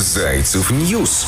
Зайцев News.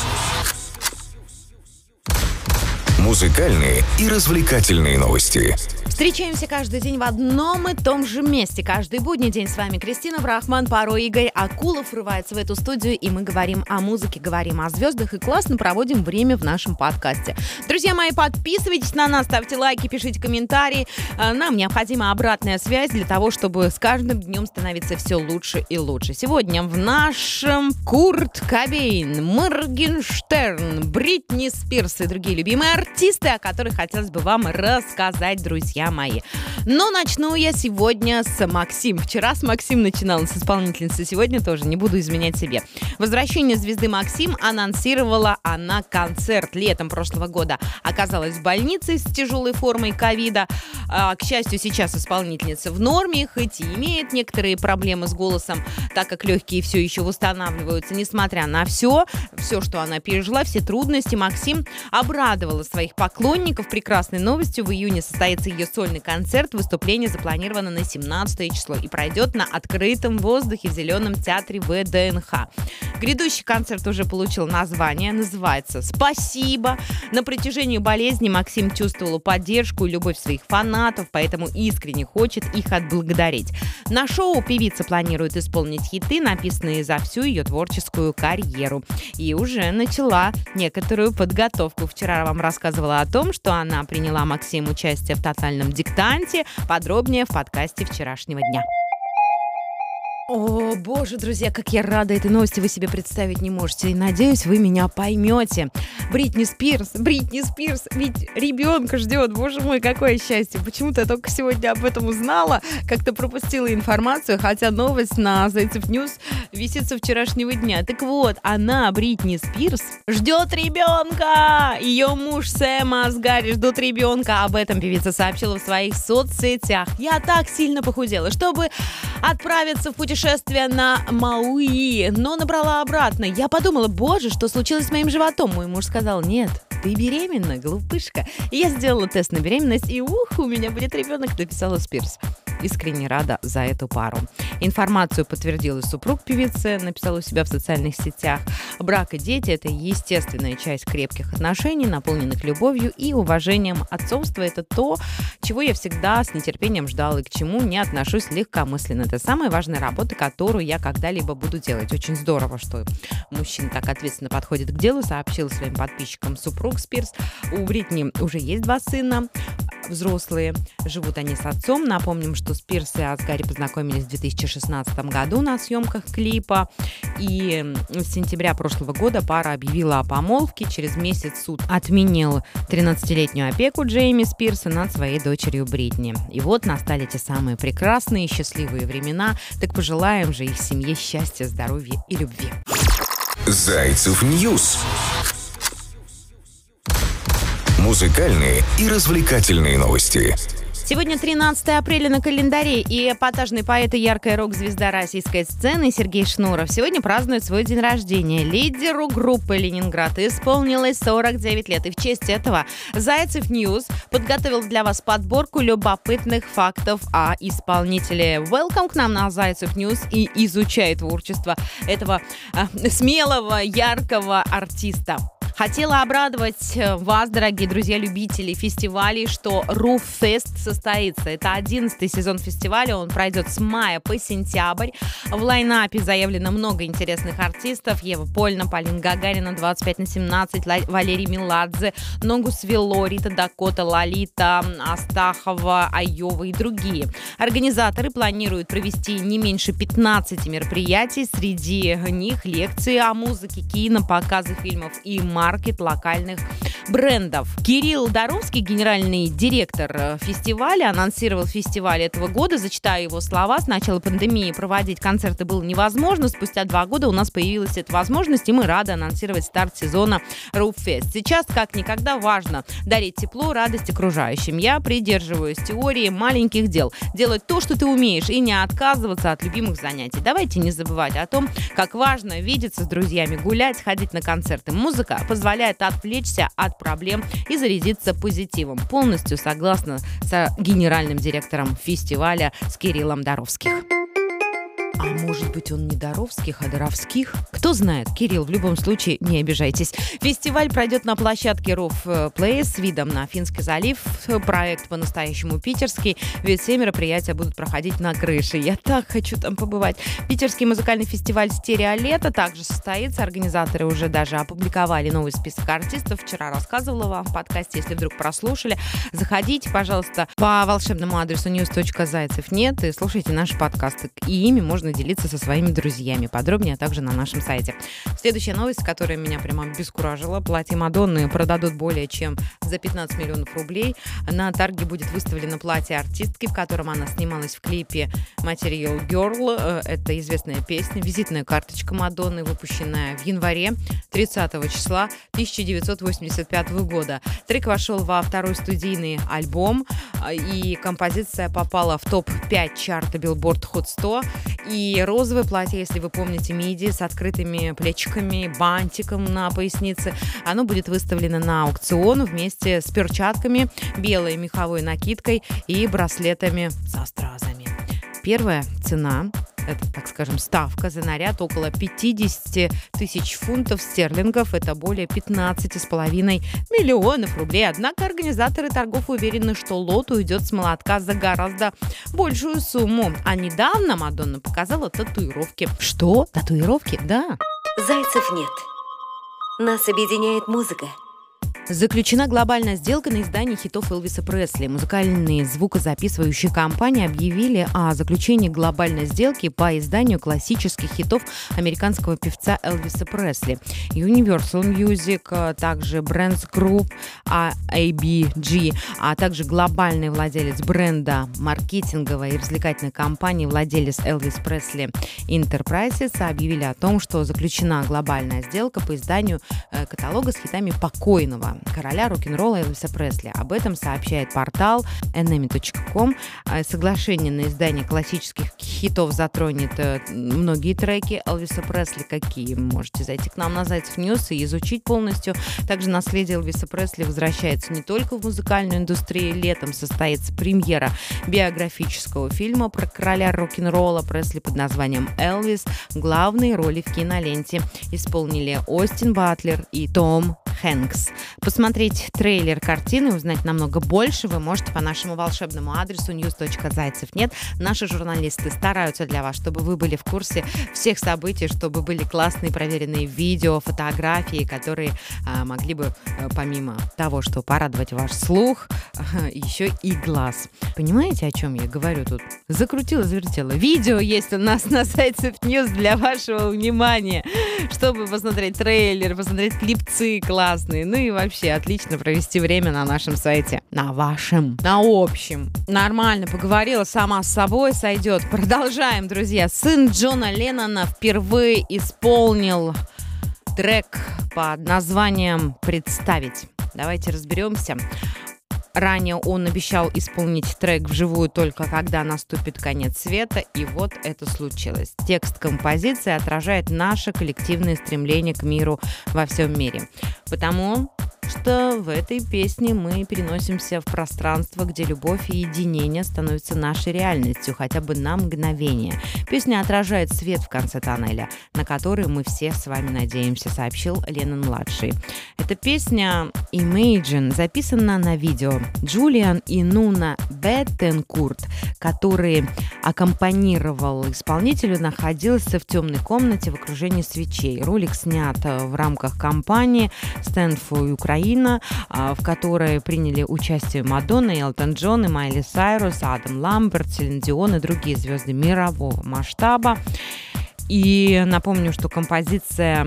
Музыкальные и развлекательные новости. Встречаемся каждый день в одном и том же месте. Каждый будний день с вами Кристина Брахман, порой Игорь Акулов врывается в эту студию, и мы говорим о музыке, говорим о звездах и классно проводим время в нашем подкасте. Друзья мои, подписывайтесь на нас, ставьте лайки, пишите комментарии. А, нам необходима обратная связь для того, чтобы с каждым днем становиться все лучше и лучше. Сегодня в нашем Курт Кобейн, Моргенштерн, Бритни Спирс и другие любимые артисты, о которых хотелось бы вам рассказать, друзья мои. Но начну я сегодня с Максим. Вчера с Максим начинала с исполнительницы, сегодня тоже, не буду изменять себе. Возвращение звезды Максим анонсировала она концерт летом прошлого года. Оказалась в больнице с тяжелой формой ковида. А, к счастью, сейчас исполнительница в норме, хоть и имеет некоторые проблемы с голосом, так как легкие все еще восстанавливаются. Несмотря на все, все, что она пережила, все трудности, Максим обрадовала своих поклонников прекрасной новостью. В июне состоится ее сольный концерт. Выступление запланировано на 17 число и пройдет на открытом воздухе в Зеленом театре ВДНХ. Грядущий концерт уже получил название, называется «Спасибо». На протяжении болезни Максим чувствовал поддержку и любовь своих фанатов, поэтому искренне хочет их отблагодарить. На шоу певица планирует исполнить хиты, написанные за всю ее творческую карьеру. И уже начала некоторую подготовку. Вчера вам рассказывала о том, что она приняла Максим участие в тотальном диктанте. Подробнее в подкасте вчерашнего дня. О, боже, друзья, как я рада этой новости, вы себе представить не можете. И надеюсь, вы меня поймете. Бритни Спирс, Бритни Спирс, ведь ребенка ждет. Боже мой, какое счастье. Почему-то я только сегодня об этом узнала, как-то пропустила информацию, хотя новость на Зайцев News висит со вчерашнего дня. Так вот, она, Бритни Спирс, ждет ребенка. Ее муж Сэм Асгари ждут ребенка. Об этом певица сообщила в своих соцсетях. Я так сильно похудела, чтобы отправиться в путешествие на Мауи, но набрала обратно. Я подумала, боже, что случилось с моим животом? Мой муж сказал, нет, ты беременна, глупышка. И я сделала тест на беременность, и ух, у меня будет ребенок, написала Спирс искренне рада за эту пару. Информацию подтвердил и супруг певицы, написал у себя в социальных сетях. Брак и дети – это естественная часть крепких отношений, наполненных любовью и уважением. Отцовство – это то, чего я всегда с нетерпением ждал и к чему не отношусь легкомысленно. Это самая важная работа, которую я когда-либо буду делать. Очень здорово, что мужчина так ответственно подходит к делу, сообщил своим подписчикам супруг Спирс. У Бритни уже есть два сына взрослые. Живут они с отцом. Напомним, что Спирс и Асгари познакомились в 2016 году на съемках клипа. И с сентября прошлого года пара объявила о помолвке. Через месяц суд отменил 13-летнюю опеку Джейми Спирса над своей дочерью Бритни. И вот настали те самые прекрасные счастливые времена. Так пожелаем же их семье счастья, здоровья и любви. Зайцев News музыкальные и развлекательные новости. Сегодня 13 апреля на календаре, и эпатажный поэт и яркая рок-звезда российской сцены Сергей Шнуров сегодня празднует свой день рождения. Лидеру группы «Ленинград» исполнилось 49 лет, и в честь этого Зайцев News подготовил для вас подборку любопытных фактов о исполнителе. Welcome к нам на Зайцев News и изучай творчество этого э, смелого, яркого артиста. Хотела обрадовать э, вас, дорогие друзья-любители фестивалей, что Roof Fest состоится. Это 11 сезон фестиваля, он пройдет с мая по сентябрь. В лайнапе заявлено много интересных артистов. Ева Польна, Полин Гагарина, 25 на 17, Валерий Меладзе, Ногу Свело, Рита Дакота, Лолита, Астахова, Айова и другие. Организаторы планируют провести не меньше 15 мероприятий. Среди них лекции о музыке, кино, показы фильмов и маркетинг маркет локальных брендов. Кирилл Доровский, генеральный директор э, фестиваля, анонсировал фестиваль этого года. Зачитаю его слова. С начала пандемии проводить концерты было невозможно. Спустя два года у нас появилась эта возможность, и мы рады анонсировать старт сезона Rooffest. Сейчас, как никогда, важно дарить тепло, радость окружающим. Я придерживаюсь теории маленьких дел. Делать то, что ты умеешь, и не отказываться от любимых занятий. Давайте не забывать о том, как важно видеться с друзьями, гулять, ходить на концерты. Музыка отвлечься от проблем и зарядиться позитивом. Полностью согласна с генеральным директором фестиваля с Кириллом Доровским. А может быть, он не Доровских, а Доровских? Кто знает. Кирилл, в любом случае, не обижайтесь. Фестиваль пройдет на площадке Roof Play с видом на Финский залив. Проект по-настоящему питерский, ведь все мероприятия будут проходить на крыше. Я так хочу там побывать. Питерский музыкальный фестиваль «Стереолето» также состоится. Организаторы уже даже опубликовали новый список артистов. Вчера рассказывала вам в подкасте, если вдруг прослушали. Заходите, пожалуйста, по волшебному адресу news.зайцев нет и слушайте наши подкасты. И ими можно делиться со своими друзьями. Подробнее также на нашем сайте. Следующая новость, которая меня прямо бескуражила. Платье Мадонны продадут более чем за 15 миллионов рублей. На тарге будет выставлено платье артистки, в котором она снималась в клипе Material Girl. Э, это известная песня, визитная карточка Мадонны, выпущенная в январе 30 числа 1985 года. Трек вошел во второй студийный альбом, э, и композиция попала в топ-5 чарта Billboard Hot 100. И розовое платье, если вы помните, миди с открытыми плечиками, бантиком на пояснице, оно будет выставлено на аукцион вместе с перчатками, белой меховой накидкой и браслетами со стразами. Первая цена это, так скажем, ставка за наряд около 50 тысяч фунтов стерлингов. Это более 15,5 миллионов рублей. Однако организаторы торгов уверены, что лот уйдет с молотка за гораздо большую сумму. А недавно Мадонна показала татуировки. Что? Татуировки? Да. Зайцев нет. Нас объединяет музыка – Заключена глобальная сделка на издание хитов Элвиса Пресли. Музыкальные звукозаписывающие компании объявили о заключении глобальной сделки по изданию классических хитов американского певца Элвиса Пресли. Universal Music, а также Brands Group, ABG, а также глобальный владелец бренда маркетинговой и развлекательной компании, владелец Elvis Presley Enterprises объявили о том, что заключена глобальная сделка по изданию э, каталога с хитами покойного короля рок-н-ролла Элвиса Пресли. Об этом сообщает портал nme.com. А, соглашение на издание классических хитов затронет э, многие треки Элвиса Пресли. Какие? Можете зайти к нам на Зайцев News и изучить полностью. Также наследие Элвиса Пресли возвращается не только в музыкальную индустрию. Летом состоится премьера биографического фильма про короля рок-н-ролла Пресли под названием «Элвис». Главные роли в киноленте исполнили Остин Батлер и Том Хэнкс. Посмотреть трейлер картины, узнать намного больше вы можете по нашему волшебному адресу news.зайцев нет. Наши журналисты стараются для вас, чтобы вы были в курсе всех событий, чтобы были классные проверенные видео, фотографии, которые а, могли бы, а, помимо того, что порадовать ваш слух, а, еще и глаз. Понимаете, о чем я говорю тут? Закрутила, завертела. Видео есть у нас на сайте News для вашего внимания, чтобы посмотреть трейлер, посмотреть клипцы классные, ну и вообще отлично провести время на нашем сайте. На вашем, на общем. Нормально поговорила сама с собой, сойдет. Продолжаем, друзья. Сын Джона Леннона впервые исполнил трек под названием «Представить». Давайте разберемся. Ранее он обещал исполнить трек вживую только когда наступит конец света, и вот это случилось. Текст композиции отражает наше коллективное стремление к миру во всем мире. Потому что в этой песне мы переносимся в пространство, где любовь и единение становятся нашей реальностью хотя бы на мгновение. Песня отражает свет в конце тоннеля, на который мы все с вами надеемся, сообщил Леннон-младший. Эта песня Imagine записана на видео. Джулиан и Нуна Беттенкурт, который аккомпанировал исполнителю, находился в темной комнате в окружении свечей. Ролик снят в рамках кампании Ukraine Украина, в которой приняли участие Мадонна, Элтон Джон, и Майли Сайрус, Адам Ламберт, Селин Дион и другие звезды мирового масштаба. И напомню, что композиция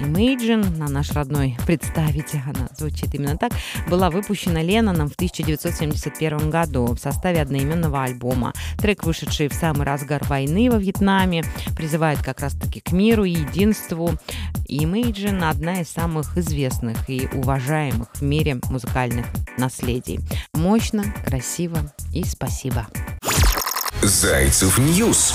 Imagine, на наш родной «Представите», она звучит именно так, была выпущена Ленноном в 1971 году в составе одноименного альбома. Трек, вышедший в самый разгар войны во Вьетнаме, призывает как раз-таки к миру и единству. Imagine – одна из самых известных и уважаемых в мире музыкальных наследий. Мощно, красиво и спасибо. Зайцев News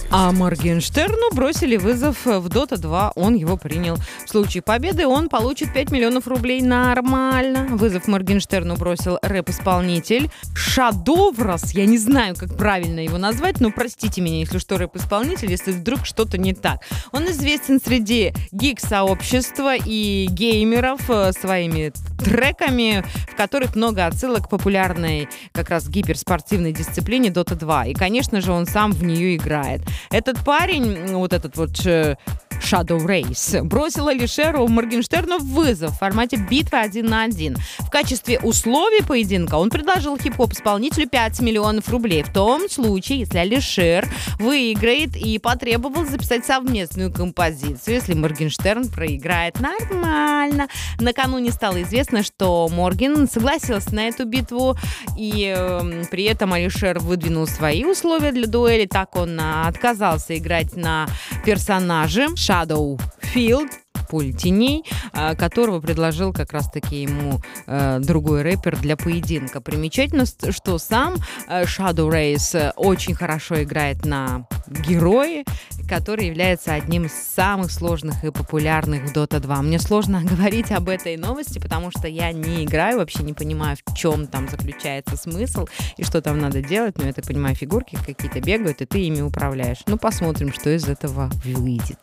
А Моргенштерну бросили вызов в Dota 2, он его принял. В случае победы он получит 5 миллионов рублей нормально. Вызов Моргенштерну бросил рэп-исполнитель Shadowraze. Я не знаю, как правильно его назвать, но простите меня, если что, рэп-исполнитель, если вдруг что-то не так. Он известен среди гик-сообщества и геймеров э, своими треками, в которых много отсылок к популярной как раз гиперспортивной дисциплине Dota 2. И, конечно же, он сам в нее играет. Этот парень, вот этот вот э, Shadow Race, бросил Алишеру Моргенштерну вызов в формате битвы один на один. В качестве условий поединка он предложил хип-хоп-исполнителю 5 миллионов рублей. В том случае, если Алишер выиграет и потребовал записать совместную композицию, если Моргенштерн проиграет нормально. Накануне стало известно, что Морген согласился на эту битву, и э, при этом Алишер выдвинул свои условия для дуэли. Так он отказался играть на персонаже Shadow Field, пуль теней, а, которого предложил как раз-таки ему э, другой рэпер для поединка. Примечательно, что сам э, Shadowraze очень хорошо играет на герое, который является одним из самых сложных и популярных в Dota 2. Мне сложно говорить об этой новости, потому что я не играю, вообще не понимаю, в чем там заключается смысл и что там надо делать. Но я так понимаю, фигурки какие-то бегают, и ты ими управляешь. Ну, посмотрим, что из этого выйдет.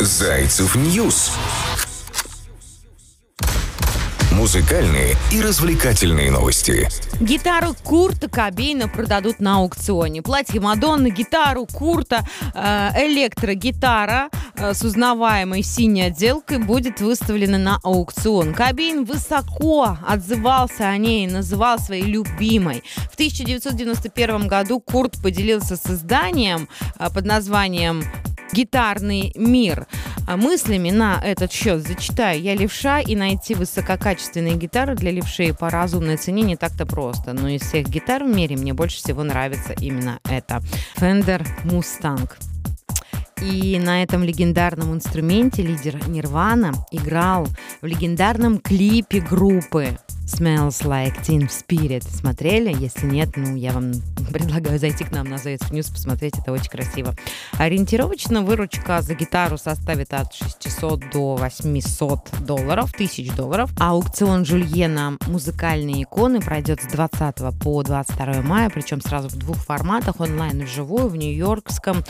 Зайцев News. Музыкальные и развлекательные новости. Гитару Курта Кобейна продадут на аукционе. Платье Мадонны, гитару Курта, э, электрогитара э, с узнаваемой синей отделкой будет выставлена на аукцион. Кобейн высоко отзывался о ней, называл своей любимой. В 1991 году Курт поделился с изданием э, под названием гитарный мир. А мыслями на этот счет зачитаю я левша, и найти высококачественные гитары для левшей по разумной цене не так-то просто. Но из всех гитар в мире мне больше всего нравится именно это. Fender Mustang. И на этом легендарном инструменте лидер Нирвана играл в легендарном клипе группы Smells Like Teen Spirit. Смотрели? Если нет, ну, я вам предлагаю зайти к нам на Зайцев News, посмотреть, это очень красиво. Ориентировочно выручка за гитару составит от 600 до 800 долларов, тысяч долларов. Аукцион Жулье на музыкальные иконы пройдет с 20 по 22 мая, причем сразу в двух форматах, онлайн и вживую, в нью-йоркском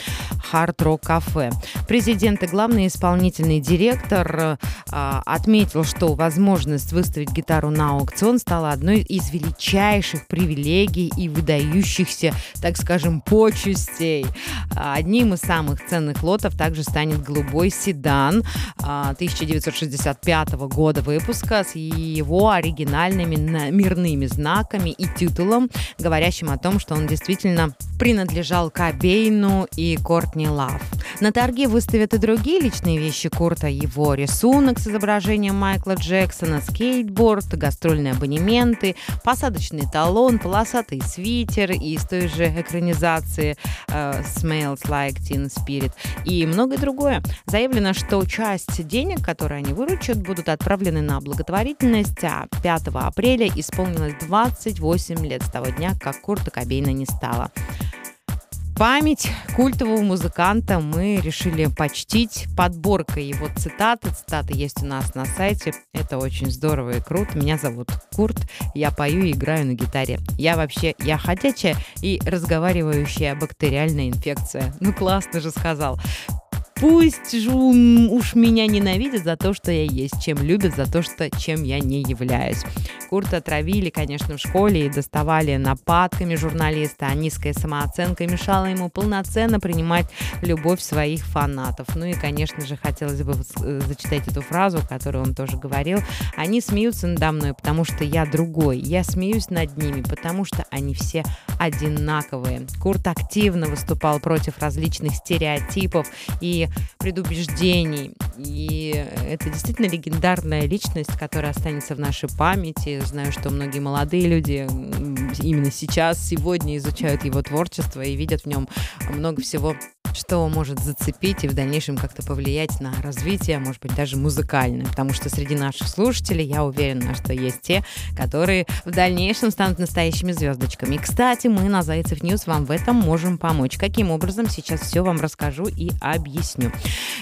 Cafe. Президент и главный исполнительный директор э, отметил, что возможность выставить гитару на аукцион аукцион стала одной из величайших привилегий и выдающихся, так скажем, почестей. Одним из самых ценных лотов также станет голубой седан 1965 а, года выпуска с его оригинальными мирными знаками и титулом, говорящим о том, что он действительно принадлежал Кобейну и Кортни Лав. На торге выставят и другие личные вещи Курта, его рисунок с изображением Майкла Джексона, скейтборд, гастрольный школьные абонементы, посадочный талон, полосатый свитер из той же экранизации uh, Smells Like Teen Spirit и многое другое. Заявлено, что часть денег, которые они выручат, будут отправлены на благотворительность, а 5 апреля исполнилось 28 лет с того дня, как Курта Кобейна не стало память культового музыканта мы решили почтить подборкой его цитаты. Цитаты есть у нас на сайте. Это очень здорово и круто. Меня зовут Курт. Я пою и играю на гитаре. Я вообще, я ходячая и разговаривающая бактериальная инфекция. Ну, классно же сказал. Пусть же уж меня ненавидят за то, что я есть, чем любят за то, что чем я не являюсь. Курта отравили, конечно, в школе и доставали нападками журналиста, а низкая самооценка мешала ему полноценно принимать любовь своих фанатов. Ну и, конечно же, хотелось бы э, зачитать эту фразу, которую он тоже говорил. Они смеются надо мной, потому что я другой. Я смеюсь над ними, потому что они все одинаковые. Курт активно выступал против различных стереотипов и предубеждений. И это действительно легендарная личность, которая останется в нашей памяти. Знаю, что многие молодые люди именно сейчас, сегодня изучают его творчество и видят в нем много всего что может зацепить и в дальнейшем как-то повлиять на развитие, может быть, даже музыкальное. Потому что среди наших слушателей я уверена, что есть те, которые в дальнейшем станут настоящими звездочками. И, кстати, мы на Зайцев News вам в этом можем помочь. Каким образом, сейчас все вам расскажу и объясню.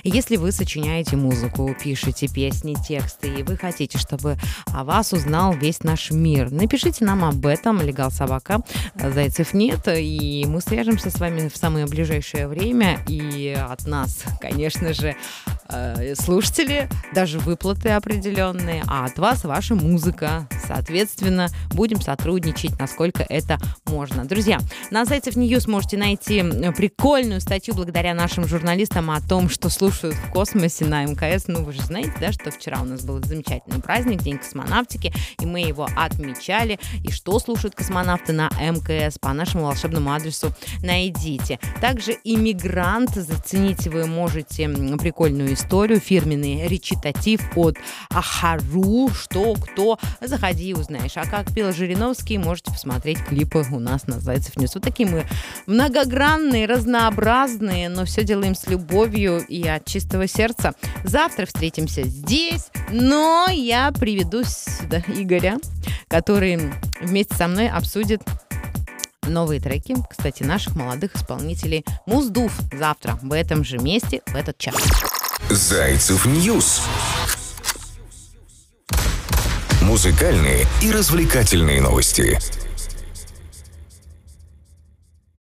Если вы сочиняете музыку, пишете песни, тексты, и вы хотите, чтобы о вас узнал весь наш мир, напишите нам об этом, legal собака, зайцев нет, и мы свяжемся с вами в самое ближайшее время, и от нас, конечно же, э, слушатели, даже выплаты определенные, а от вас ваша музыка. Соответственно, будем сотрудничать, насколько это можно. Друзья, на сайте News можете найти прикольную статью благодаря нашим журналистам о том, что слушают в космосе на МКС. Ну, вы же знаете, да, что вчера у нас был замечательный праздник, День космонавтики, и мы его отмечали. И что слушают космонавты на МКС по нашему волшебному адресу найдите. Также иммигрант, зацените вы можете прикольную историю, фирменный речитатив от Ахару, что, кто, заходи и узнаешь. А как пел Жириновский, можете посмотреть клипы у нас на Зайцев Ньюс. Вот такие мы многогранные, разнообразные, но все делаем с любовью и от чистого сердца. Завтра встретимся здесь, но я приведу сюда Игоря, который вместе со мной обсудит новые треки, кстати, наших молодых исполнителей Муздув завтра в этом же месте, в этот час. Зайцев News. Музыкальные и развлекательные новости.